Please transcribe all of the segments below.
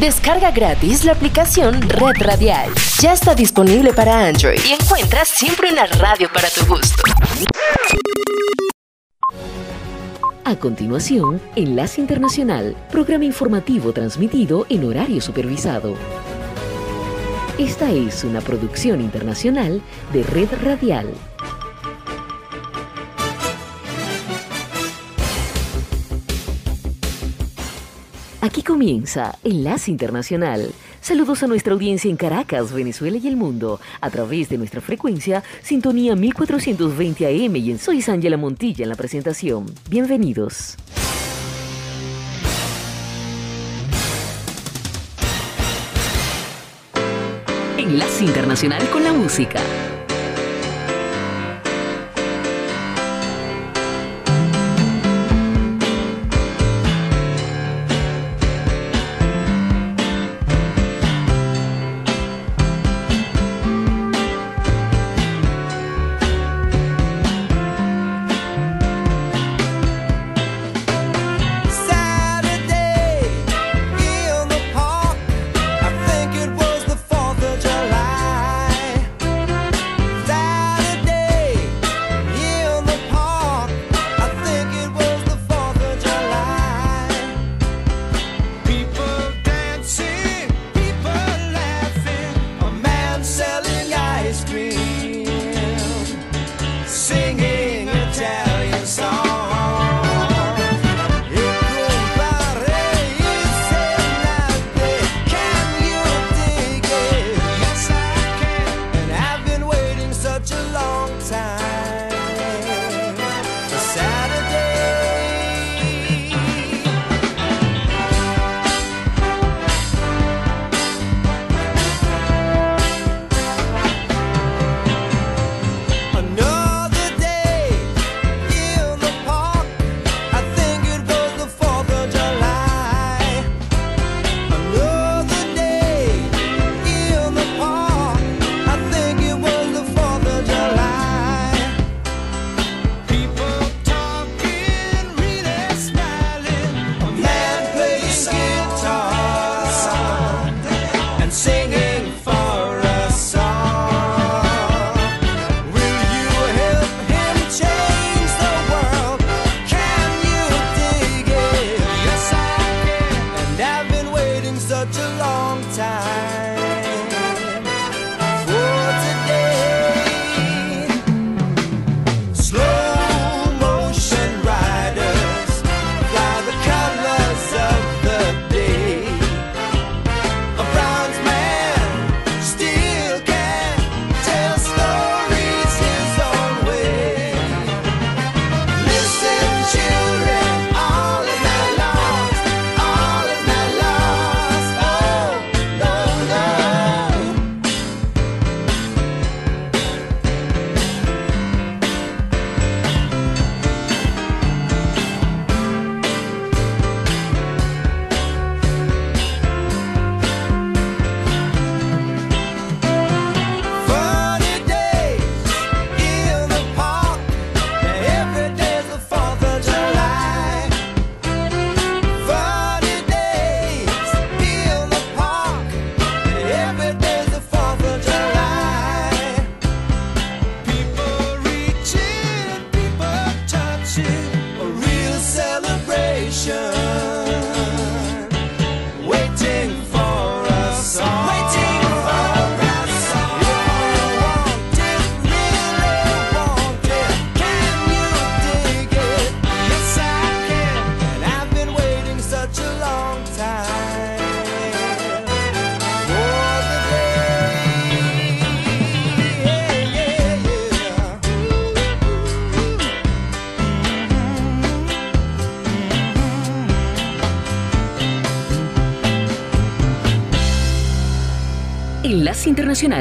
Descarga gratis la aplicación Red Radial. Ya está disponible para Android y encuentras siempre una radio para tu gusto. A continuación, Enlace Internacional, programa informativo transmitido en horario supervisado. Esta es una producción internacional de Red Radial. Aquí comienza Enlace Internacional. Saludos a nuestra audiencia en Caracas, Venezuela y el mundo, a través de nuestra frecuencia Sintonía 1420 AM y en Soy Ángela Montilla en la presentación. Bienvenidos. Enlace Internacional con la Música.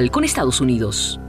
Con Estados Unidos.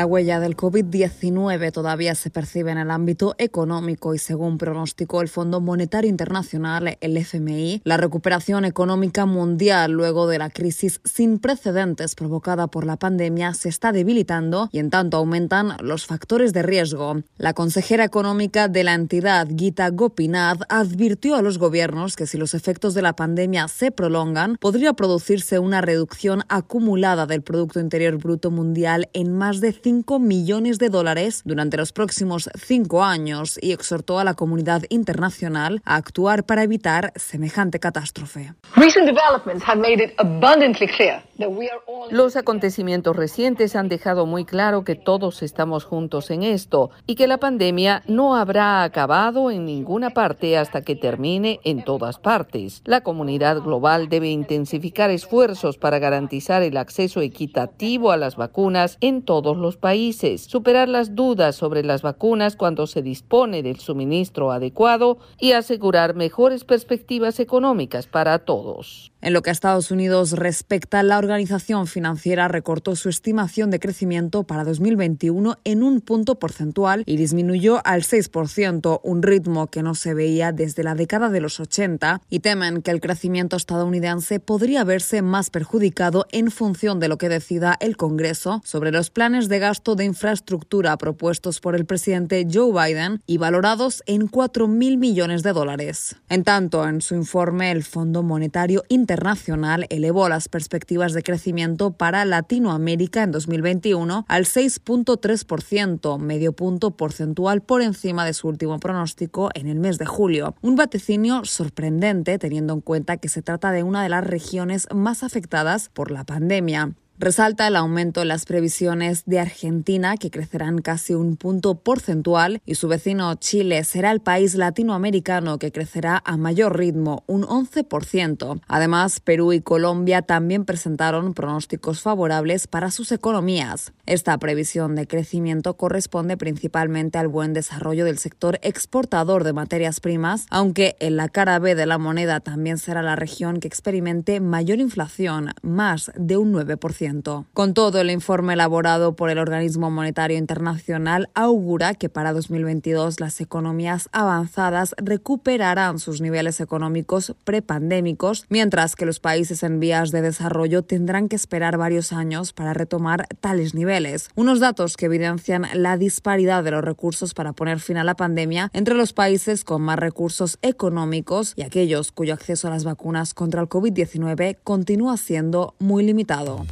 La huella del COVID-19 todavía se percibe en el ámbito económico y según pronosticó el Fondo Monetario Internacional, el FMI, la recuperación económica mundial luego de la crisis sin precedentes provocada por la pandemia se está debilitando y en tanto aumentan los factores de riesgo. La consejera económica de la entidad, Gita Gopinath, advirtió a los gobiernos que si los efectos de la pandemia se prolongan, podría producirse una reducción acumulada del Producto Interior Bruto Mundial en más de 5 millones de dólares durante los próximos cinco años y exhortó a la comunidad internacional a actuar para evitar semejante catástrofe. Los acontecimientos recientes han dejado muy claro que todos estamos juntos en esto y que la pandemia no habrá acabado en ninguna parte hasta que termine en todas partes. La comunidad global debe intensificar esfuerzos para garantizar el acceso equitativo a las vacunas en todos los países, superar las dudas sobre las vacunas cuando se dispone del suministro adecuado y asegurar mejores perspectivas económicas para todos. En lo que a Estados Unidos respecta, la organización financiera recortó su estimación de crecimiento para 2021 en un punto porcentual y disminuyó al 6%, un ritmo que no se veía desde la década de los 80, y temen que el crecimiento estadounidense podría verse más perjudicado en función de lo que decida el Congreso sobre los planes de gasto de infraestructura propuestos por el presidente Joe Biden y valorados en 4 mil millones de dólares. En tanto, en su informe, el Fondo Monetario Internacional elevó las perspectivas de crecimiento para Latinoamérica en 2021 al 6.3%, medio punto porcentual por encima de su último pronóstico en el mes de julio. Un vaticinio sorprendente teniendo en cuenta que se trata de una de las regiones más afectadas por la pandemia. Resalta el aumento en las previsiones de Argentina, que crecerán casi un punto porcentual, y su vecino Chile será el país latinoamericano que crecerá a mayor ritmo, un 11%. Además, Perú y Colombia también presentaron pronósticos favorables para sus economías. Esta previsión de crecimiento corresponde principalmente al buen desarrollo del sector exportador de materias primas, aunque en la cara B de la moneda también será la región que experimente mayor inflación, más de un 9%. Con todo, el informe elaborado por el Organismo Monetario Internacional augura que para 2022 las economías avanzadas recuperarán sus niveles económicos prepandémicos, mientras que los países en vías de desarrollo tendrán que esperar varios años para retomar tales niveles. Unos datos que evidencian la disparidad de los recursos para poner fin a la pandemia entre los países con más recursos económicos y aquellos cuyo acceso a las vacunas contra el COVID-19 continúa siendo muy limitado.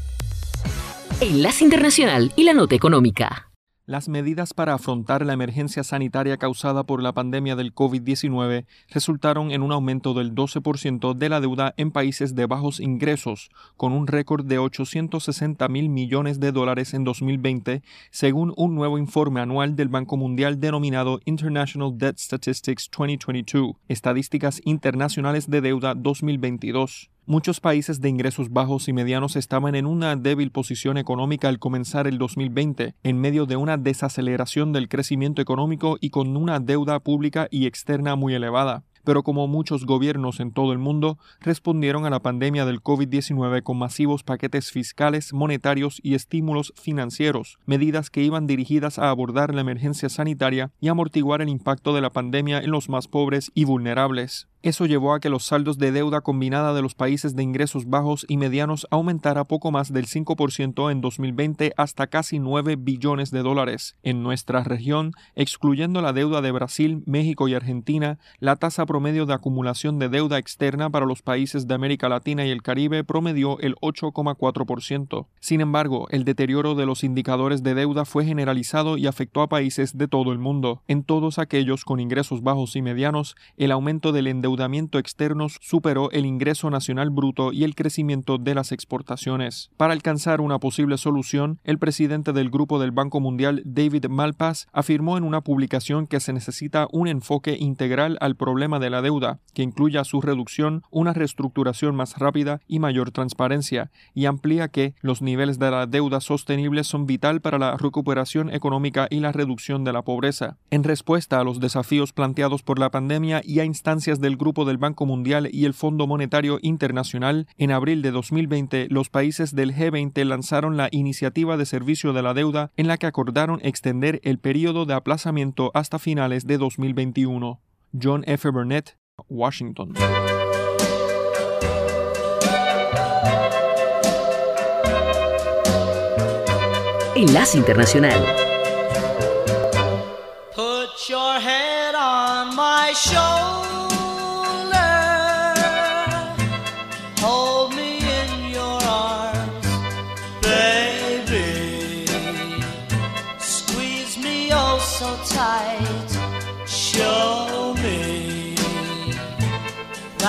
Enlace Internacional y la Nota Económica. Las medidas para afrontar la emergencia sanitaria causada por la pandemia del COVID-19 resultaron en un aumento del 12% de la deuda en países de bajos ingresos, con un récord de 860 mil millones de dólares en 2020, según un nuevo informe anual del Banco Mundial denominado International Debt Statistics 2022, Estadísticas Internacionales de Deuda 2022. Muchos países de ingresos bajos y medianos estaban en una débil posición económica al comenzar el 2020, en medio de una desaceleración del crecimiento económico y con una deuda pública y externa muy elevada pero como muchos gobiernos en todo el mundo, respondieron a la pandemia del COVID-19 con masivos paquetes fiscales, monetarios y estímulos financieros, medidas que iban dirigidas a abordar la emergencia sanitaria y amortiguar el impacto de la pandemia en los más pobres y vulnerables. Eso llevó a que los saldos de deuda combinada de los países de ingresos bajos y medianos aumentara poco más del 5% en 2020 hasta casi 9 billones de dólares. En nuestra región, excluyendo la deuda de Brasil, México y Argentina, la tasa promedio de acumulación de deuda externa para los países de América Latina y el Caribe promedió el 8,4%. Sin embargo, el deterioro de los indicadores de deuda fue generalizado y afectó a países de todo el mundo. En todos aquellos con ingresos bajos y medianos, el aumento del endeudamiento endeudamiento externo superó el ingreso nacional bruto y el crecimiento de las exportaciones. Para alcanzar una posible solución, el presidente del Grupo del Banco Mundial, David Malpass, afirmó en una publicación que se necesita un enfoque integral al problema de la deuda, que incluya su reducción, una reestructuración más rápida y mayor transparencia, y amplía que los niveles de la deuda sostenible son vital para la recuperación económica y la reducción de la pobreza. En respuesta a los desafíos planteados por la pandemia y a instancias del Grupo del Banco Mundial y el Fondo Monetario Internacional, en abril de 2020 los países del G20 lanzaron la iniciativa de servicio de la deuda en la que acordaron extender el periodo de aplazamiento hasta finales de 2021. John F. Burnett, Washington. Enlace Internacional. Put your head on my shoulder.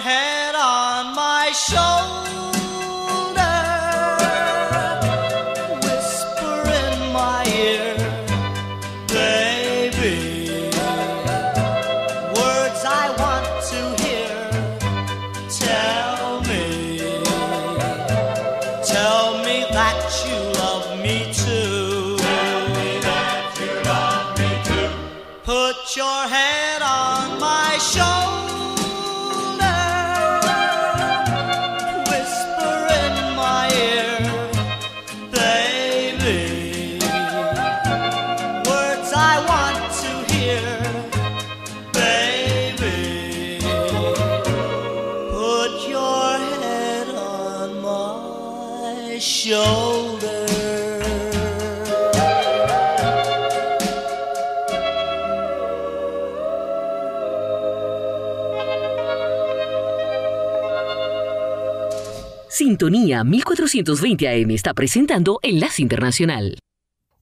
head on my shoulder, Sintonía 1420 AM está presentando Enlace Internacional.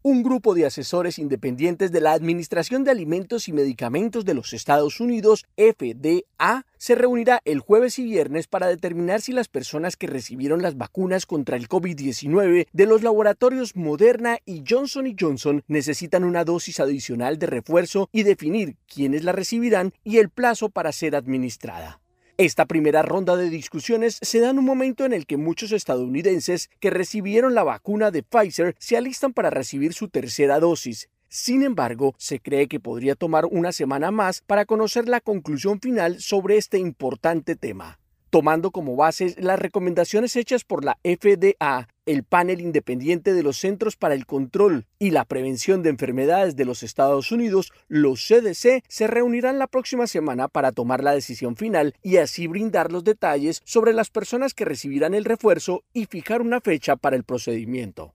Un grupo de asesores independientes de la Administración de Alimentos y Medicamentos de los Estados Unidos, FDA, se reunirá el jueves y viernes para determinar si las personas que recibieron las vacunas contra el COVID-19 de los laboratorios Moderna y Johnson Johnson necesitan una dosis adicional de refuerzo y definir quiénes la recibirán y el plazo para ser administrada. Esta primera ronda de discusiones se da en un momento en el que muchos estadounidenses que recibieron la vacuna de Pfizer se alistan para recibir su tercera dosis. Sin embargo, se cree que podría tomar una semana más para conocer la conclusión final sobre este importante tema. Tomando como base las recomendaciones hechas por la FDA, el panel independiente de los Centros para el Control y la Prevención de Enfermedades de los Estados Unidos, los CDC, se reunirán la próxima semana para tomar la decisión final y así brindar los detalles sobre las personas que recibirán el refuerzo y fijar una fecha para el procedimiento.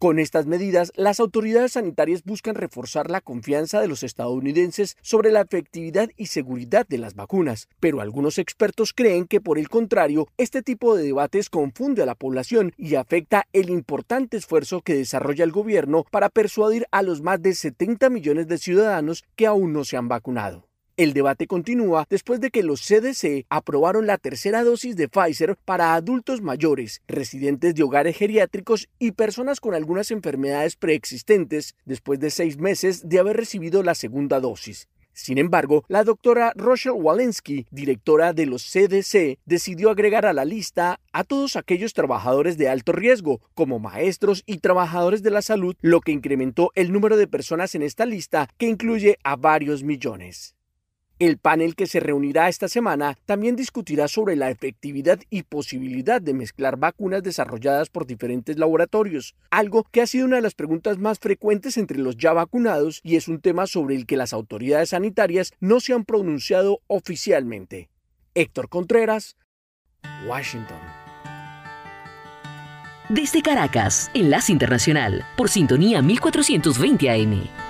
Con estas medidas, las autoridades sanitarias buscan reforzar la confianza de los estadounidenses sobre la efectividad y seguridad de las vacunas, pero algunos expertos creen que por el contrario, este tipo de debates confunde a la población y afecta el importante esfuerzo que desarrolla el gobierno para persuadir a los más de 70 millones de ciudadanos que aún no se han vacunado. El debate continúa después de que los CDC aprobaron la tercera dosis de Pfizer para adultos mayores, residentes de hogares geriátricos y personas con algunas enfermedades preexistentes después de seis meses de haber recibido la segunda dosis. Sin embargo, la doctora Rochelle Walensky, directora de los CDC, decidió agregar a la lista a todos aquellos trabajadores de alto riesgo, como maestros y trabajadores de la salud, lo que incrementó el número de personas en esta lista, que incluye a varios millones. El panel que se reunirá esta semana también discutirá sobre la efectividad y posibilidad de mezclar vacunas desarrolladas por diferentes laboratorios, algo que ha sido una de las preguntas más frecuentes entre los ya vacunados y es un tema sobre el que las autoridades sanitarias no se han pronunciado oficialmente. Héctor Contreras, Washington. Desde Caracas, Enlace Internacional, por sintonía 1420 AM.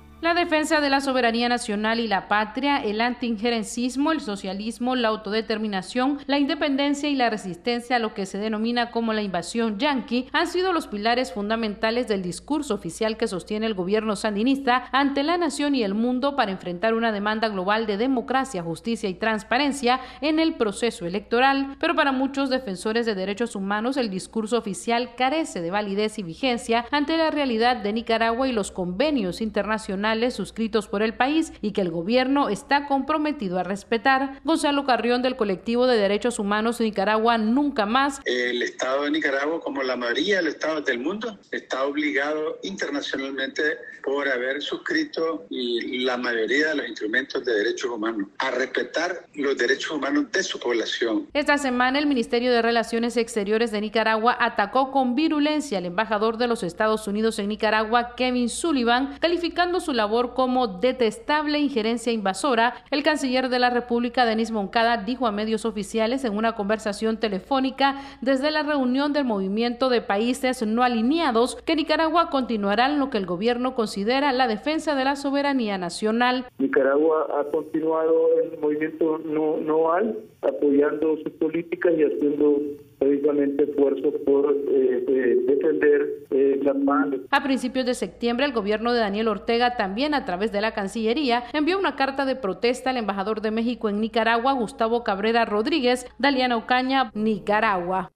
Defensa de la soberanía nacional y la patria, el antiinjerencismo, el socialismo, la autodeterminación, la independencia y la resistencia a lo que se denomina como la invasión yanqui han sido los pilares fundamentales del discurso oficial que sostiene el gobierno sandinista ante la nación y el mundo para enfrentar una demanda global de democracia, justicia y transparencia en el proceso electoral. Pero para muchos defensores de derechos humanos, el discurso oficial carece de validez y vigencia ante la realidad de Nicaragua y los convenios internacionales suscritos por el país y que el gobierno está comprometido a respetar. Gonzalo Carrión del colectivo de derechos humanos de Nicaragua Nunca Más. El Estado de Nicaragua, como la mayoría de los estados del mundo, está obligado internacionalmente por haber suscrito la mayoría de los instrumentos de derechos humanos a respetar los derechos humanos de su población. Esta semana el Ministerio de Relaciones Exteriores de Nicaragua atacó con virulencia al embajador de los Estados Unidos en Nicaragua, Kevin Sullivan, calificando su labor como detestable injerencia invasora, el canciller de la República, Denis Moncada, dijo a medios oficiales en una conversación telefónica desde la reunión del movimiento de países no alineados que Nicaragua continuará en lo que el gobierno considera la defensa de la soberanía nacional. Nicaragua ha continuado el movimiento no, no al, apoyando sus políticas y haciendo precisamente esfuerzos por eh, eh, defender eh, las paz. A principios de septiembre, el gobierno de Daniel Ortega también a través de la Cancillería envió una carta de protesta al embajador de México en Nicaragua, Gustavo Cabrera Rodríguez, Daliana Ocaña, Nicaragua.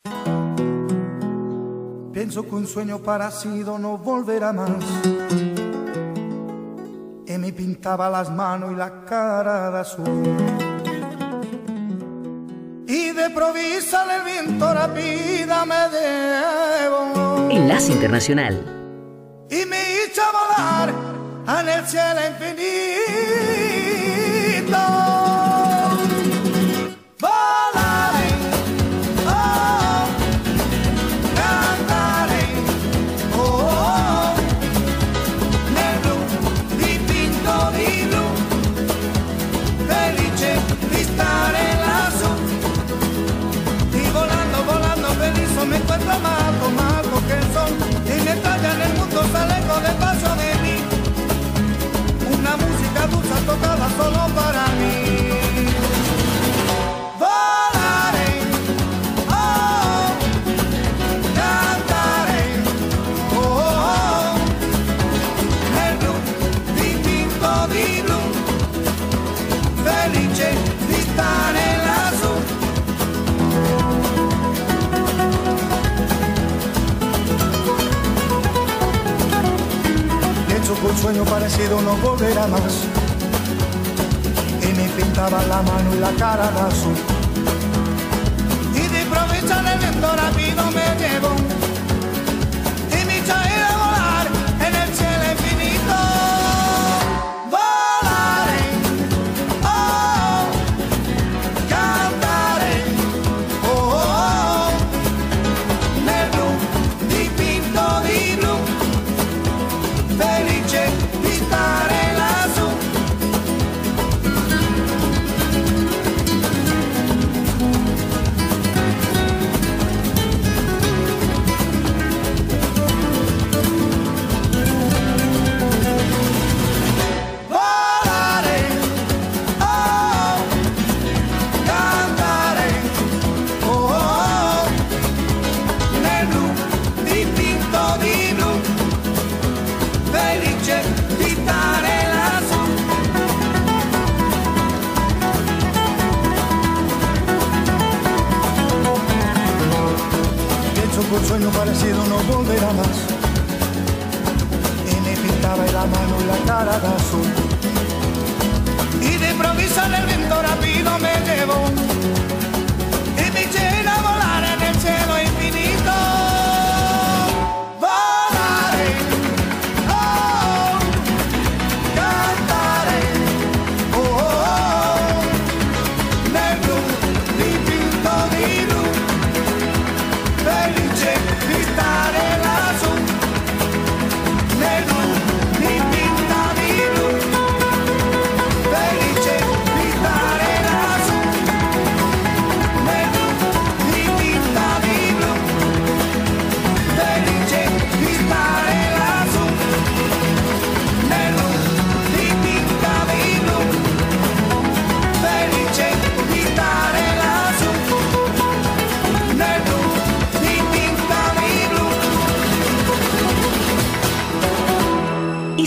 Pienso que un sueño parecido no volverá más y me pintaba las manos y la cara de azul. Y de provisa el viento rápida me debo. Enlace Internacional. Y me hizo volar en el cielo infinito. Sueño parecido no volverá más. Y me pintaba la mano y la cara de azul. Y de improviso el viento rápido me llevó.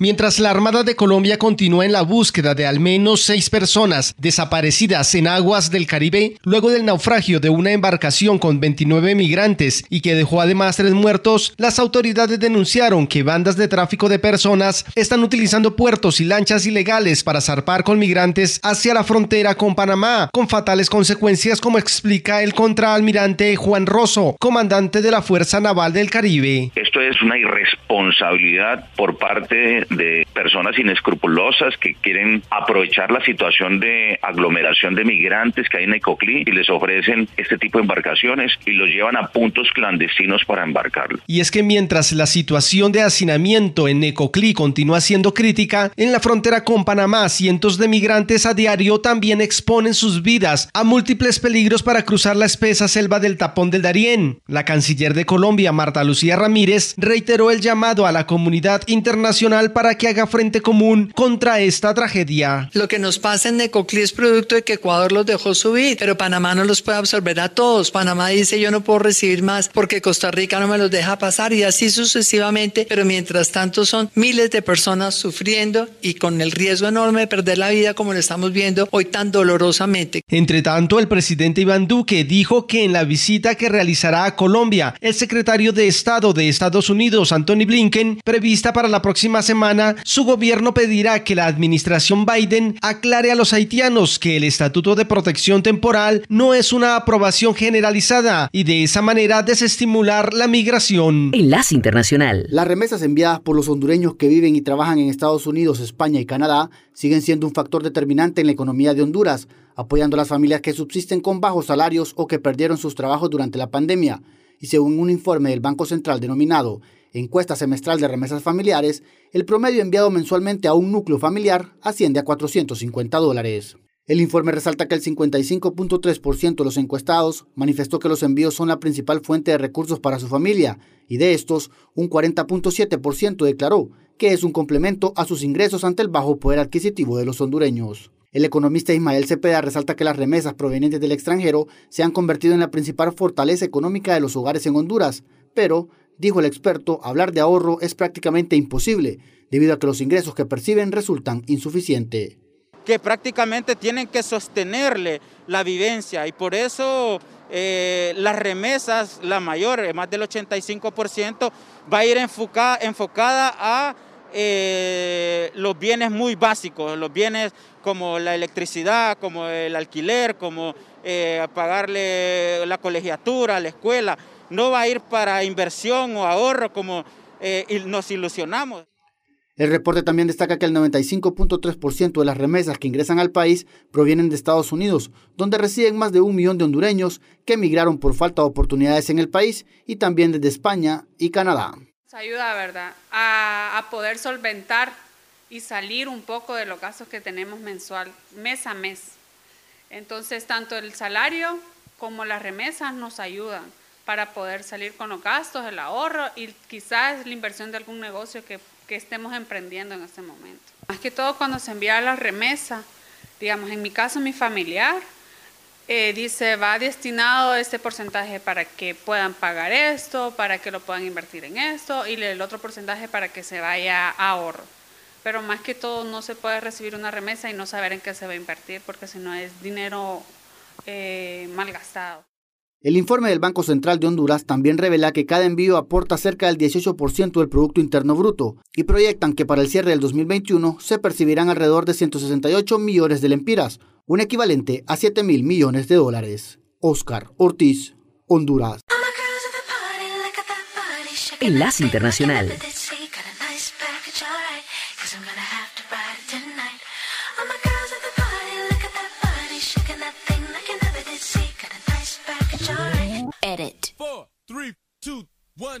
Mientras la Armada de Colombia continúa en la búsqueda de al menos seis personas desaparecidas en aguas del Caribe, luego del naufragio de una embarcación con 29 migrantes y que dejó además tres muertos, las autoridades denunciaron que bandas de tráfico de personas están utilizando puertos y lanchas ilegales para zarpar con migrantes hacia la frontera con Panamá, con fatales consecuencias como explica el contraalmirante Juan Rosso, comandante de la Fuerza Naval del Caribe. Esto es una irresponsabilidad por parte de personas inescrupulosas que quieren aprovechar la situación de aglomeración de migrantes que hay en Ecoclí y les ofrecen este tipo de embarcaciones y los llevan a puntos clandestinos para embarcarlos. Y es que mientras la situación de hacinamiento en Ecoclí continúa siendo crítica, en la frontera con Panamá cientos de migrantes a diario también exponen sus vidas a múltiples peligros para cruzar la espesa selva del tapón del Darién. La canciller de Colombia, Marta Lucía Ramírez, reiteró el llamado a la comunidad internacional para que haga frente común contra esta tragedia. Lo que nos pasa en Necoclí es producto de que Ecuador los dejó subir, pero Panamá no los puede absorber a todos. Panamá dice yo no puedo recibir más porque Costa Rica no me los deja pasar y así sucesivamente, pero mientras tanto son miles de personas sufriendo y con el riesgo enorme de perder la vida como lo estamos viendo hoy tan dolorosamente. Entre tanto, el presidente Iván Duque dijo que en la visita que realizará a Colombia, el secretario de Estado de Estados Unidos, Anthony Blinken, prevista para la próxima semana, su gobierno pedirá que la administración Biden aclare a los haitianos que el Estatuto de Protección Temporal no es una aprobación generalizada y de esa manera desestimular la migración. Enlace Internacional. Las remesas enviadas por los hondureños que viven y trabajan en Estados Unidos, España y Canadá siguen siendo un factor determinante en la economía de Honduras, apoyando a las familias que subsisten con bajos salarios o que perdieron sus trabajos durante la pandemia. Y según un informe del Banco Central denominado Encuesta semestral de remesas familiares, el promedio enviado mensualmente a un núcleo familiar asciende a 450 dólares. El informe resalta que el 55.3% de los encuestados manifestó que los envíos son la principal fuente de recursos para su familia y de estos, un 40.7% declaró que es un complemento a sus ingresos ante el bajo poder adquisitivo de los hondureños. El economista Ismael Cepeda resalta que las remesas provenientes del extranjero se han convertido en la principal fortaleza económica de los hogares en Honduras, pero, dijo el experto, hablar de ahorro es prácticamente imposible, debido a que los ingresos que perciben resultan insuficientes. Que prácticamente tienen que sostenerle la vivencia y por eso eh, las remesas, la mayor, más del 85%, va a ir enfocada, a eh, los bienes muy básicos, los bienes como la electricidad, como el alquiler, como eh, pagarle la colegiatura, la escuela. No va a ir para inversión o ahorro como eh, nos ilusionamos. El reporte también destaca que el 95.3% de las remesas que ingresan al país provienen de Estados Unidos, donde residen más de un millón de hondureños que emigraron por falta de oportunidades en el país y también desde España y Canadá. Nos ayuda, ¿verdad?, a, poder solventar y salir un poco de los gastos que tenemos mensual, mes a mes. Entonces, tanto el salario como las remesas nos ayudan para poder salir con los gastos, el ahorro y quizás la inversión de algún negocio que, que estemos emprendiendo en este momento. Más que todo cuando se envía la remesa, digamos, en mi caso, mi familiar, eh, dice, va destinado este porcentaje para que puedan pagar esto, para que lo puedan invertir en esto, y el otro porcentaje para que se vaya a ahorro. Pero más que todo no se puede recibir una remesa y no saber en qué se va a invertir, porque si no es dinero eh, mal gastado. El informe del Banco Central de Honduras también revela que cada envío aporta cerca del 18% del Producto Interno Bruto y proyectan que para el cierre del 2021 se percibirán alrededor de 168 millones de lempiras, un equivalente a 7 mil millones de dólares. Oscar Ortiz, Honduras. Enlace Internacional. Three, two, one.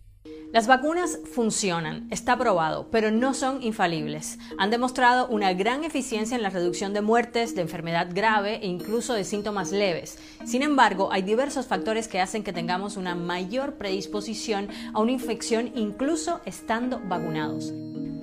Las vacunas funcionan, está probado, pero no son infalibles. Han demostrado una gran eficiencia en la reducción de muertes, de enfermedad grave e incluso de síntomas leves. Sin embargo, hay diversos factores que hacen que tengamos una mayor predisposición a una infección incluso estando vacunados.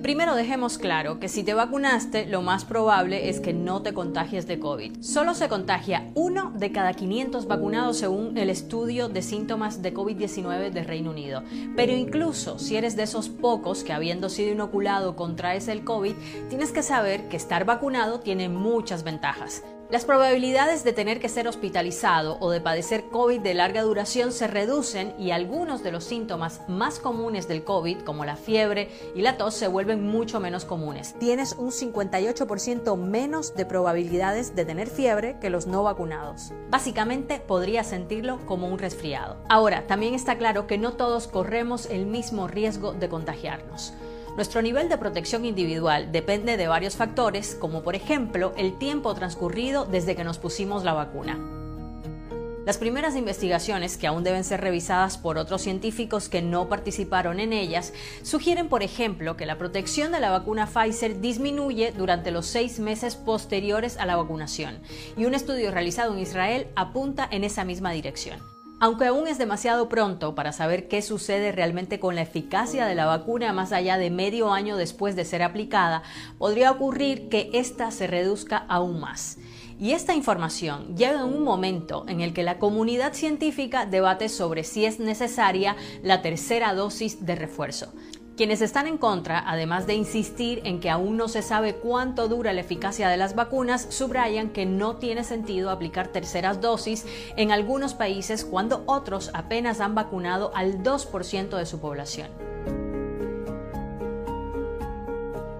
Primero dejemos claro que si te vacunaste, lo más probable es que no te contagies de COVID. Solo se contagia uno de cada 500 vacunados según el estudio de síntomas de COVID-19 de Reino Unido. Pero incluso si eres de esos pocos que habiendo sido inoculado contraes el COVID, tienes que saber que estar vacunado tiene muchas ventajas. Las probabilidades de tener que ser hospitalizado o de padecer COVID de larga duración se reducen y algunos de los síntomas más comunes del COVID, como la fiebre y la tos, se vuelven mucho menos comunes. Tienes un 58% menos de probabilidades de tener fiebre que los no vacunados. Básicamente podrías sentirlo como un resfriado. Ahora, también está claro que no todos corremos el mismo riesgo de contagiarnos. Nuestro nivel de protección individual depende de varios factores, como por ejemplo el tiempo transcurrido desde que nos pusimos la vacuna. Las primeras investigaciones, que aún deben ser revisadas por otros científicos que no participaron en ellas, sugieren, por ejemplo, que la protección de la vacuna Pfizer disminuye durante los seis meses posteriores a la vacunación, y un estudio realizado en Israel apunta en esa misma dirección. Aunque aún es demasiado pronto para saber qué sucede realmente con la eficacia de la vacuna más allá de medio año después de ser aplicada, podría ocurrir que ésta se reduzca aún más. Y esta información llega en un momento en el que la comunidad científica debate sobre si es necesaria la tercera dosis de refuerzo. Quienes están en contra, además de insistir en que aún no se sabe cuánto dura la eficacia de las vacunas, subrayan que no tiene sentido aplicar terceras dosis en algunos países cuando otros apenas han vacunado al 2% de su población.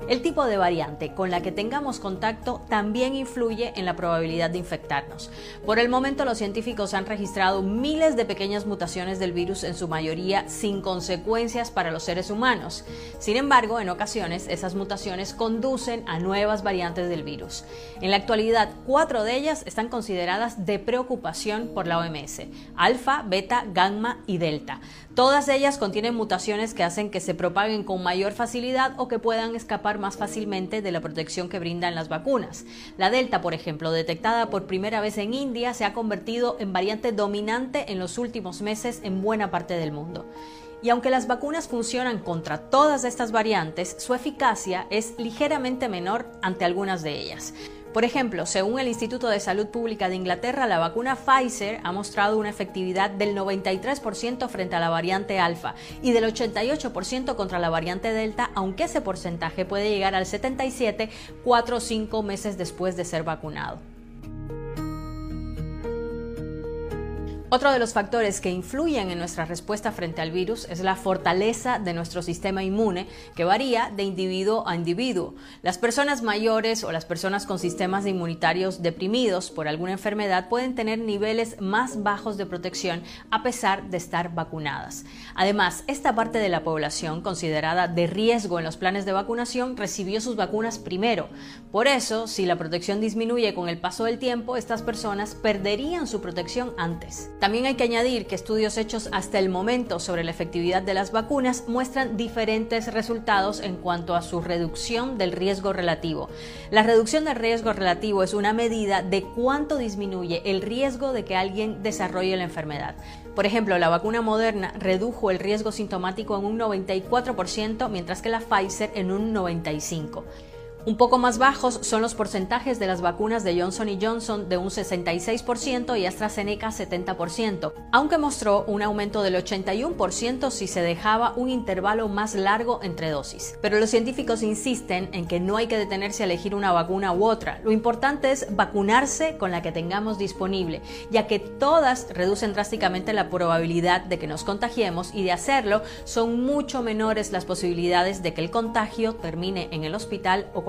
El tipo de variante con la que tengamos contacto también influye en la probabilidad de infectarnos. Por el momento los científicos han registrado miles de pequeñas mutaciones del virus, en su mayoría sin consecuencias para los seres humanos. Sin embargo, en ocasiones esas mutaciones conducen a nuevas variantes del virus. En la actualidad, cuatro de ellas están consideradas de preocupación por la OMS, alfa, beta, gamma y delta. Todas ellas contienen mutaciones que hacen que se propaguen con mayor facilidad o que puedan escapar más fácilmente de la protección que brindan las vacunas. La Delta, por ejemplo, detectada por primera vez en India, se ha convertido en variante dominante en los últimos meses en buena parte del mundo. Y aunque las vacunas funcionan contra todas estas variantes, su eficacia es ligeramente menor ante algunas de ellas. Por ejemplo, según el Instituto de Salud Pública de Inglaterra, la vacuna Pfizer ha mostrado una efectividad del 93% frente a la variante alfa y del 88% contra la variante delta, aunque ese porcentaje puede llegar al 77 4 o 5 meses después de ser vacunado. Otro de los factores que influyen en nuestra respuesta frente al virus es la fortaleza de nuestro sistema inmune, que varía de individuo a individuo. Las personas mayores o las personas con sistemas inmunitarios deprimidos por alguna enfermedad pueden tener niveles más bajos de protección a pesar de estar vacunadas. Además, esta parte de la población considerada de riesgo en los planes de vacunación recibió sus vacunas primero. Por eso, si la protección disminuye con el paso del tiempo, estas personas perderían su protección antes. También hay que añadir que estudios hechos hasta el momento sobre la efectividad de las vacunas muestran diferentes resultados en cuanto a su reducción del riesgo relativo. La reducción del riesgo relativo es una medida de cuánto disminuye el riesgo de que alguien desarrolle la enfermedad. Por ejemplo, la vacuna moderna redujo el riesgo sintomático en un 94%, mientras que la Pfizer en un 95%. Un poco más bajos son los porcentajes de las vacunas de Johnson Johnson de un 66% y AstraZeneca 70%, aunque mostró un aumento del 81% si se dejaba un intervalo más largo entre dosis. Pero los científicos insisten en que no hay que detenerse a elegir una vacuna u otra. Lo importante es vacunarse con la que tengamos disponible, ya que todas reducen drásticamente la probabilidad de que nos contagiemos y de hacerlo son mucho menores las posibilidades de que el contagio termine en el hospital o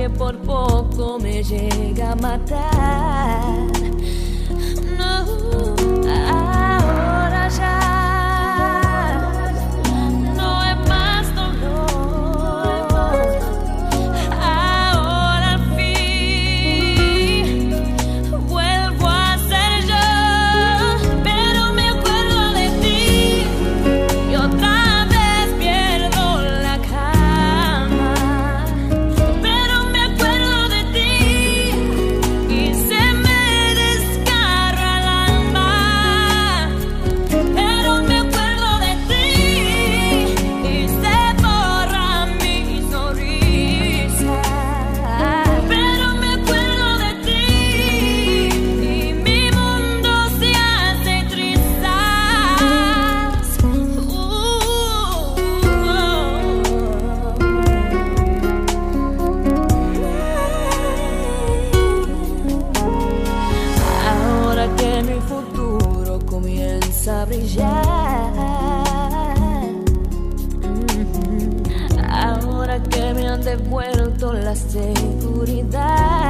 Que por poco me llega a matar. Devuelto la seguridad.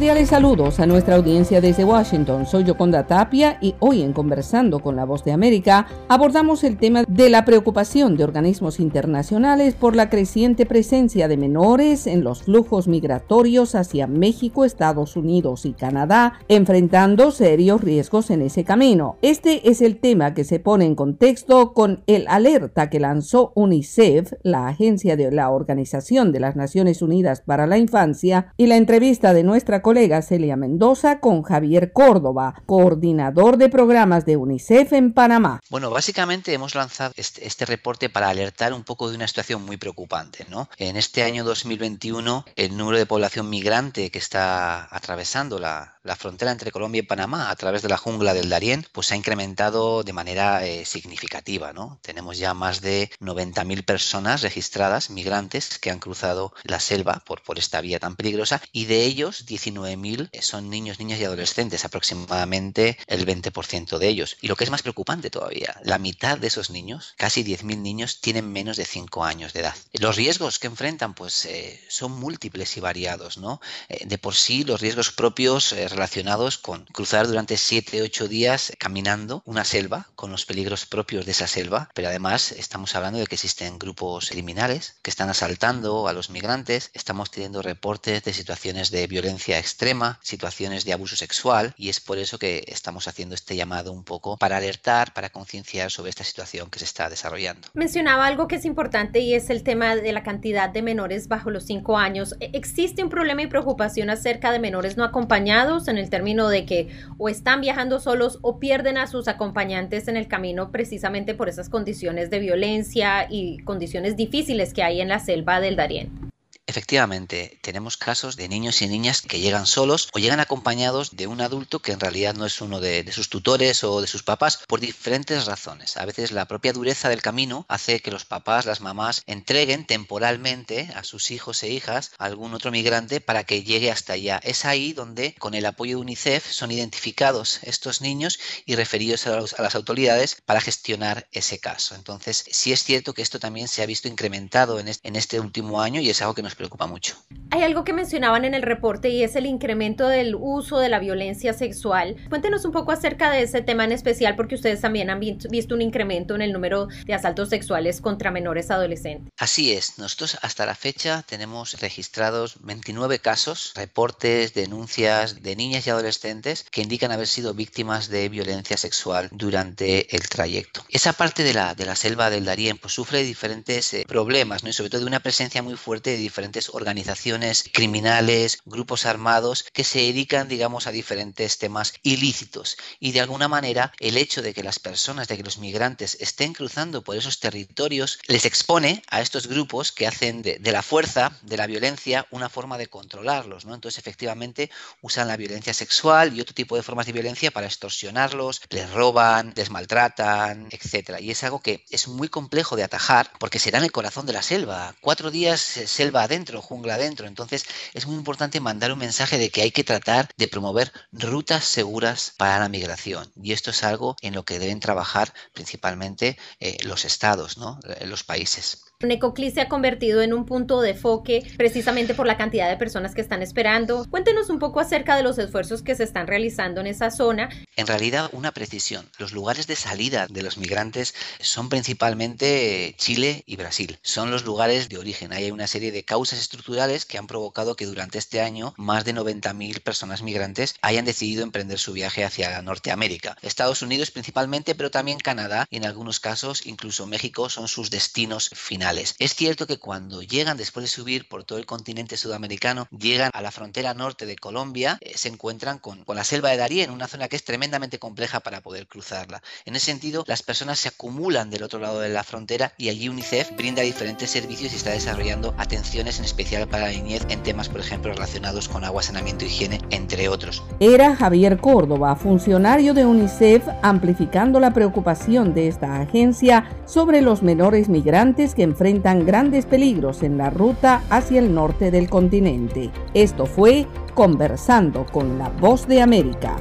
Cordiales saludos a nuestra audiencia desde Washington. Soy Yoconda Tapia y hoy en Conversando con la Voz de América abordamos el tema de la preocupación de organismos internacionales por la creciente presencia de menores en los flujos migratorios hacia México, Estados Unidos y Canadá, enfrentando serios riesgos en ese camino. Este es el tema que se pone en contexto con el alerta que lanzó UNICEF, la agencia de la Organización de las Naciones Unidas para la Infancia, y la entrevista de nuestra colega Celia Mendoza con Javier Córdoba, coordinador de programas de UNICEF en Panamá. Bueno, básicamente hemos lanzado este, este, reporte para alertar un poco de una situación muy preocupante. ¿no? En este año 2021, el número de población migrante que está atravesando la, la frontera entre Colombia y Panamá a través de la jungla del Darién, pues se ha incrementado de manera eh, significativa. Tenemos ya más de 90.000 personas registradas, migrantes, que han cruzado la selva por, por esta vía tan peligrosa y de ellos 19.000 son niños, niñas y adolescentes, aproximadamente el 20% de ellos. Y lo que es más preocupante todavía, la mitad de esos niños, casi 10.000 niños, tienen menos de 5 años de edad. Los riesgos que enfrentan pues eh, son múltiples y variados, ¿no? Eh, de por sí los riesgos propios eh, relacionados con cruzar durante 7-8 días caminando una selva, con los peligros propios de esa selva, pero además estamos hablando de que existen grupos criminales que están asaltando a los migrantes, estamos teniendo reportes de situaciones de violencia extrema, situaciones de abuso sexual y es por eso que estamos haciendo este llamado un poco para alertar, para concienciar sobre esta situación que se está desarrollando. Mencionaba algo que es importante y es el tema de la cantidad de menores bajo los 5 años. ¿E- ¿Existe un problema y preocupación acerca de menores no acompañados en el término de que o están viajando solos o pierden a sus acompañantes en el camino precisamente por esas condiciones de violencia y condiciones difíciles que hay en la selva del Darién? Efectivamente, tenemos casos de niños y niñas que llegan solos o llegan acompañados de un adulto que en realidad no es uno de, sus tutores o de sus papás por diferentes razones. A veces la propia dureza del camino hace que los papás, las mamás, entreguen temporalmente a sus hijos e hijas a algún otro migrante para que llegue hasta allá. Es ahí donde, con el apoyo de UNICEF, son identificados estos niños y referidos a, las autoridades para gestionar ese caso. Entonces, sí es cierto que esto también se ha visto incrementado en este, en este último año y es algo que nos preocupa mucho. Hay algo que mencionaban en el reporte y es el incremento del uso de la violencia sexual. Cuéntenos un poco acerca de ese tema en especial porque ustedes también han visto un incremento en el número de asaltos sexuales contra menores adolescentes. Así es, nosotros hasta la fecha tenemos registrados 29 casos, reportes, denuncias de niñas y adolescentes que indican haber sido víctimas de violencia sexual durante el trayecto. Esa parte de la, de la selva del Darién pues, sufre diferentes eh, problemas ¿no? y sobre todo de una presencia muy fuerte de diferentes organizaciones criminales, grupos armados que se dedican, digamos, a diferentes temas ilícitos. Y de alguna manera el hecho de que las personas, de que los migrantes estén cruzando por esos territorios, les expone a estos grupos que hacen de, la fuerza, de la violencia, una forma de controlarlos. ¿no? Entonces, efectivamente, usan la violencia sexual y otro tipo de formas de violencia para extorsionarlos, les roban, les maltratan, etc. Y es algo que es muy complejo de atajar porque será en el corazón de la selva. Cuatro días eh, selva adentro, jungla adentro. Entonces es muy importante mandar un mensaje de que hay que tratar de promover rutas seguras para la migración. Y esto es algo en lo que deben trabajar principalmente eh, los estados, ¿no? Eh, los países. Necoclí se ha convertido en un punto de enfoque precisamente por la cantidad de personas que están esperando. Cuéntenos un poco acerca de los esfuerzos que se están realizando en esa zona. En realidad, una precisión. Los lugares de salida de los migrantes son principalmente Chile y Brasil. Son los lugares de origen. Hay una serie de causas estructurales que han provocado que durante este año más de 90.000 personas migrantes hayan decidido emprender su viaje hacia Norteamérica. Estados Unidos principalmente, pero también Canadá y en algunos casos incluso México son sus destinos finales. Es cierto que cuando llegan después de subir por todo el continente sudamericano, llegan a la frontera norte de Colombia, eh, se encuentran con, la selva de Darién, una zona que es tremendamente compleja para poder cruzarla. En ese sentido, las personas se acumulan del otro lado de la frontera y allí UNICEF brinda diferentes servicios y está desarrollando atenciones en especial para la niñez en temas, por ejemplo, relacionados con agua, saneamiento, higiene, entre otros. Era Javier Córdoba, funcionario de UNICEF, amplificando la preocupación de esta agencia sobre los menores migrantes que enfrentan grandes peligros en la ruta hacia el norte del continente. Esto fue Conversando con la Voz de América.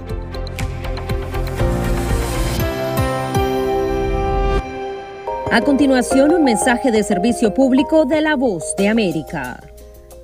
A continuación, un mensaje de servicio público de la Voz de América.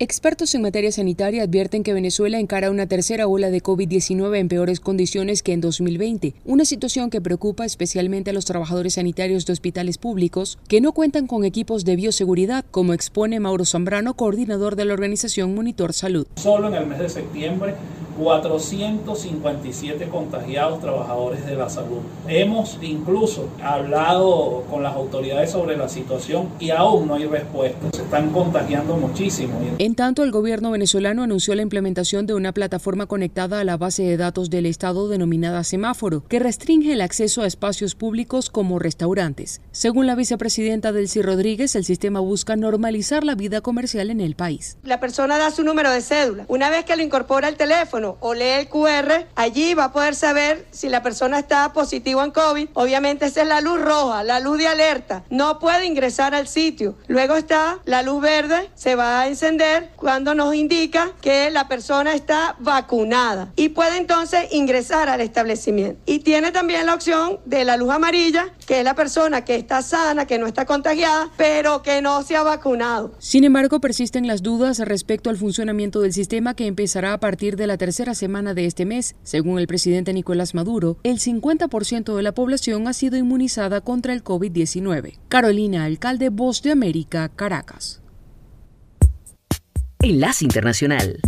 Expertos en materia sanitaria advierten que Venezuela encara una tercera ola de COVID-19 en peores condiciones que en 2020, una situación que preocupa especialmente a los trabajadores sanitarios de hospitales públicos que no cuentan con equipos de bioseguridad, como expone Mauro Zambrano, coordinador de la organización Monitor Salud. Solo en el mes de septiembre 457 contagiados trabajadores de la salud. Hemos incluso hablado con las autoridades sobre la situación y aún no hay respuesta. Se están contagiando muchísimo. En tanto, el gobierno venezolano anunció la implementación de una plataforma conectada a la base de datos del Estado denominada Semáforo, que restringe el acceso a espacios públicos como restaurantes. Según la vicepresidenta Delcy Rodríguez, el sistema busca normalizar la vida comercial en el país. La persona da su número de cédula. Una vez que lo incorpora al teléfono o lee el QR, allí va a poder saber si la persona está positiva en COVID. Obviamente esa es la luz roja, la luz de alerta. No puede ingresar al sitio. Luego está la luz verde, se va a encender cuando nos indica que la persona está vacunada y puede entonces ingresar al establecimiento. Y tiene también la opción de la luz amarilla, que es la persona que está sana, que no está contagiada, pero que no se ha vacunado. Sin embargo, persisten las dudas respecto al funcionamiento del sistema que empezará a partir de la tercera semana de este mes. Según el presidente Nicolás Maduro, el 50% de la población ha sido inmunizada contra el COVID-19. Carolina Alcalde, Voz de América, Caracas. Enlace Internacional.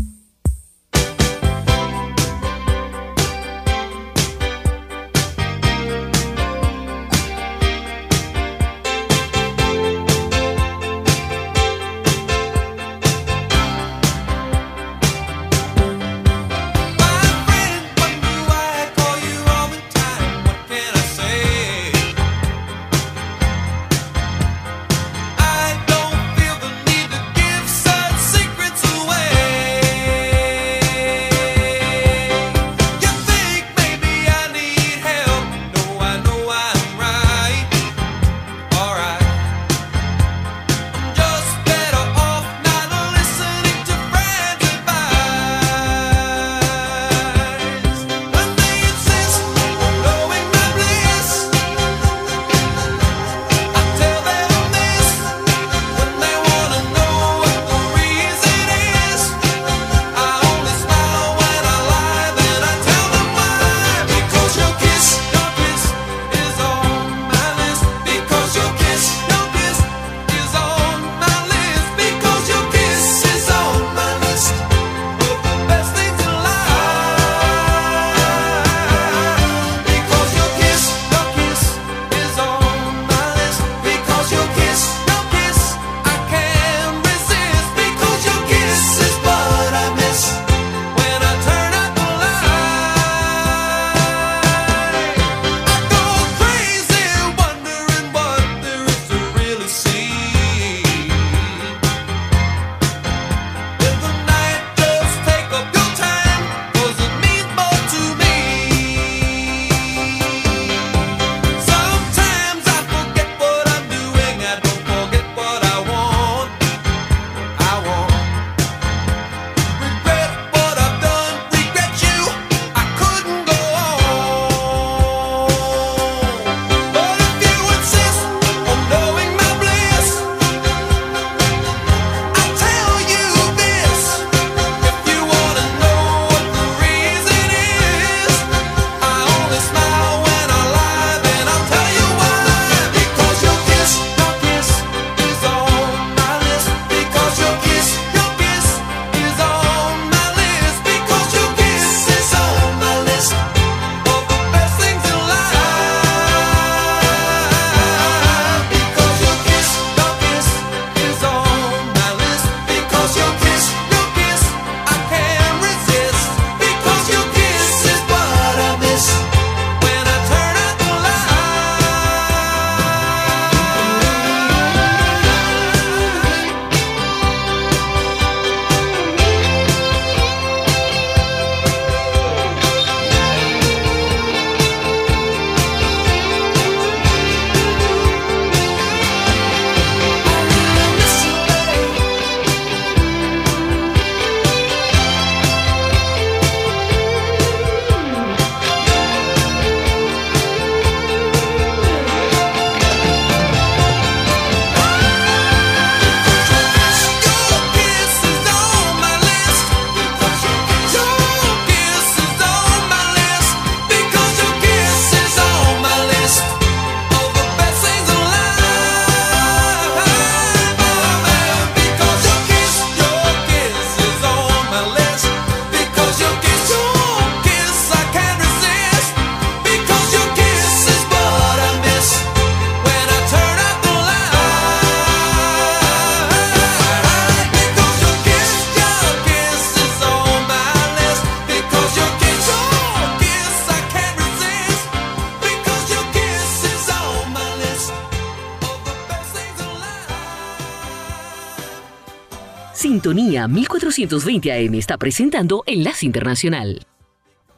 Sintonía 1420 AM está presentando Enlace Internacional.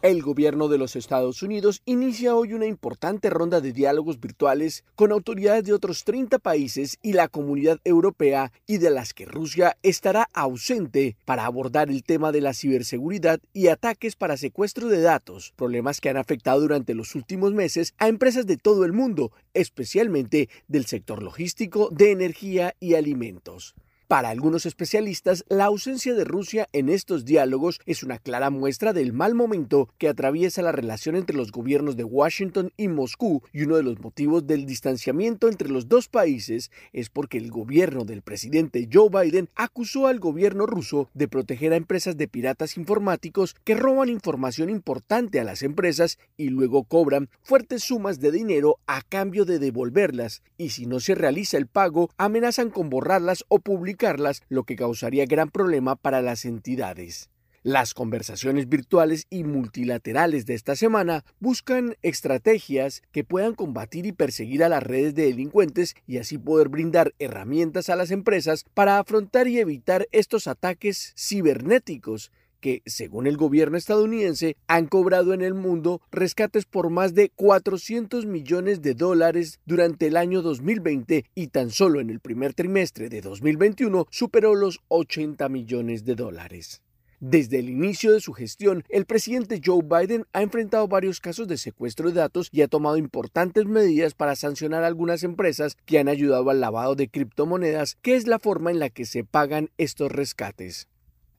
El gobierno de los Estados Unidos inicia hoy una importante ronda de diálogos virtuales con autoridades de otros 30 países y la comunidad europea y de las que Rusia estará ausente para abordar el tema de la ciberseguridad y ataques para secuestro de datos, problemas que han afectado durante los últimos meses a empresas de todo el mundo, especialmente del sector logístico, de energía y alimentos. Para algunos especialistas, la ausencia de Rusia en estos diálogos es una clara muestra del mal momento que atraviesa la relación entre los gobiernos de Washington y Moscú y uno de los motivos del distanciamiento entre los dos países es porque el gobierno del presidente Joe Biden acusó al gobierno ruso de proteger a empresas de piratas informáticos que roban información importante a las empresas y luego cobran fuertes sumas de dinero a cambio de devolverlas y si no se realiza el pago amenazan con borrarlas o publicarlas lo que causaría gran problema para las entidades. Las conversaciones virtuales y multilaterales de esta semana buscan estrategias que puedan combatir y perseguir a las redes de delincuentes y así poder brindar herramientas a las empresas para afrontar y evitar estos ataques cibernéticos que, según el gobierno estadounidense, han cobrado en el mundo rescates por más de 400 millones de dólares durante el año 2020 y tan solo en el primer trimestre de 2021 superó los 80 millones de dólares. Desde el inicio de su gestión, el presidente Joe Biden ha enfrentado varios casos de secuestro de datos y ha tomado importantes medidas para sancionar a algunas empresas que han ayudado al lavado de criptomonedas, que es la forma en la que se pagan estos rescates.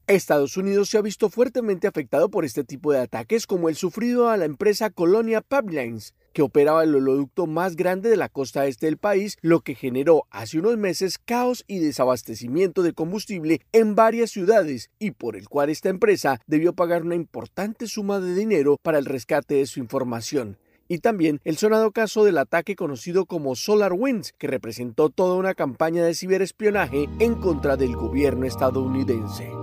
Estados Unidos se ha visto fuertemente afectado por este tipo de ataques como el sufrido a la empresa Colonia Pipelines, que operaba el oleoducto más grande de la costa este del país, lo que generó hace unos meses caos y desabastecimiento de combustible en varias ciudades y por el cual esta empresa debió pagar una importante suma de dinero para el rescate de su información y también el sonado caso del ataque conocido como SolarWinds, que representó toda una campaña de ciberespionaje en contra del gobierno estadounidense.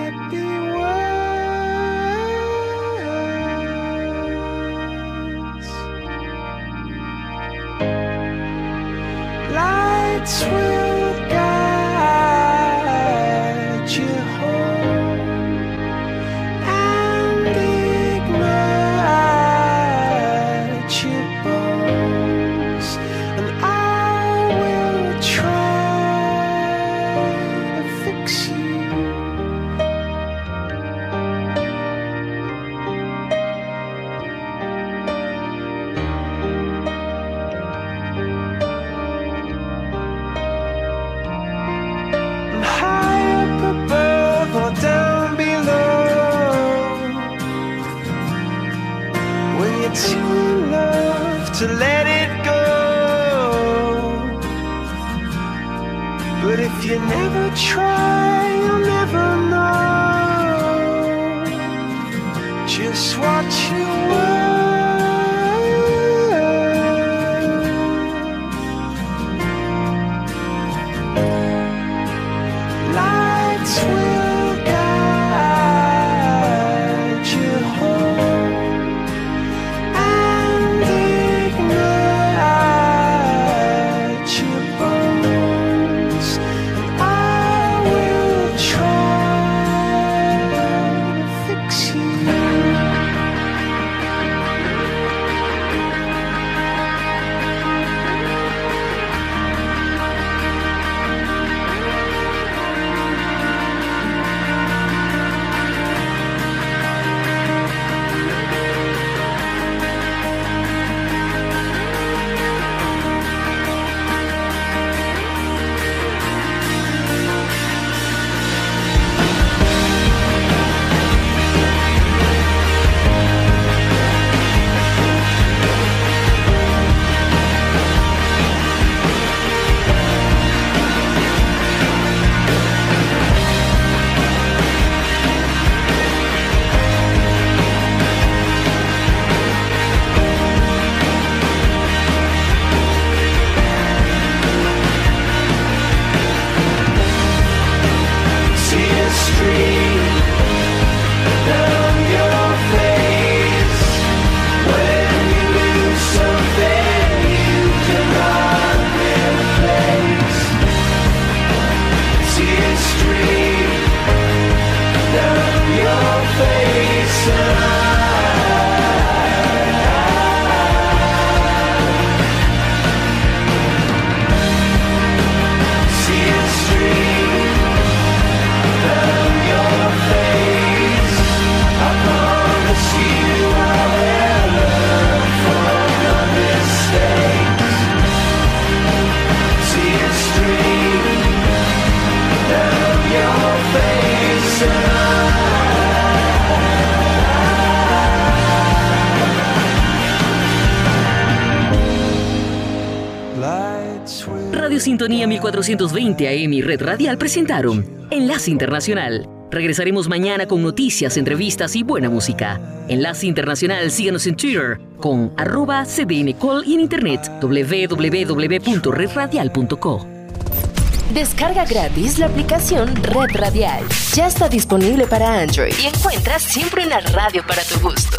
Sweet. Sintonía 1420 AM y Red Radial presentaron Enlace Internacional. Regresaremos mañana con noticias, entrevistas y buena música. Enlace Internacional, síganos en Twitter con arroba cdncall y en internet www.redradial.co. Descarga gratis la aplicación Red Radial. Ya está disponible para Android y encuentras siempre una radio para tu gusto.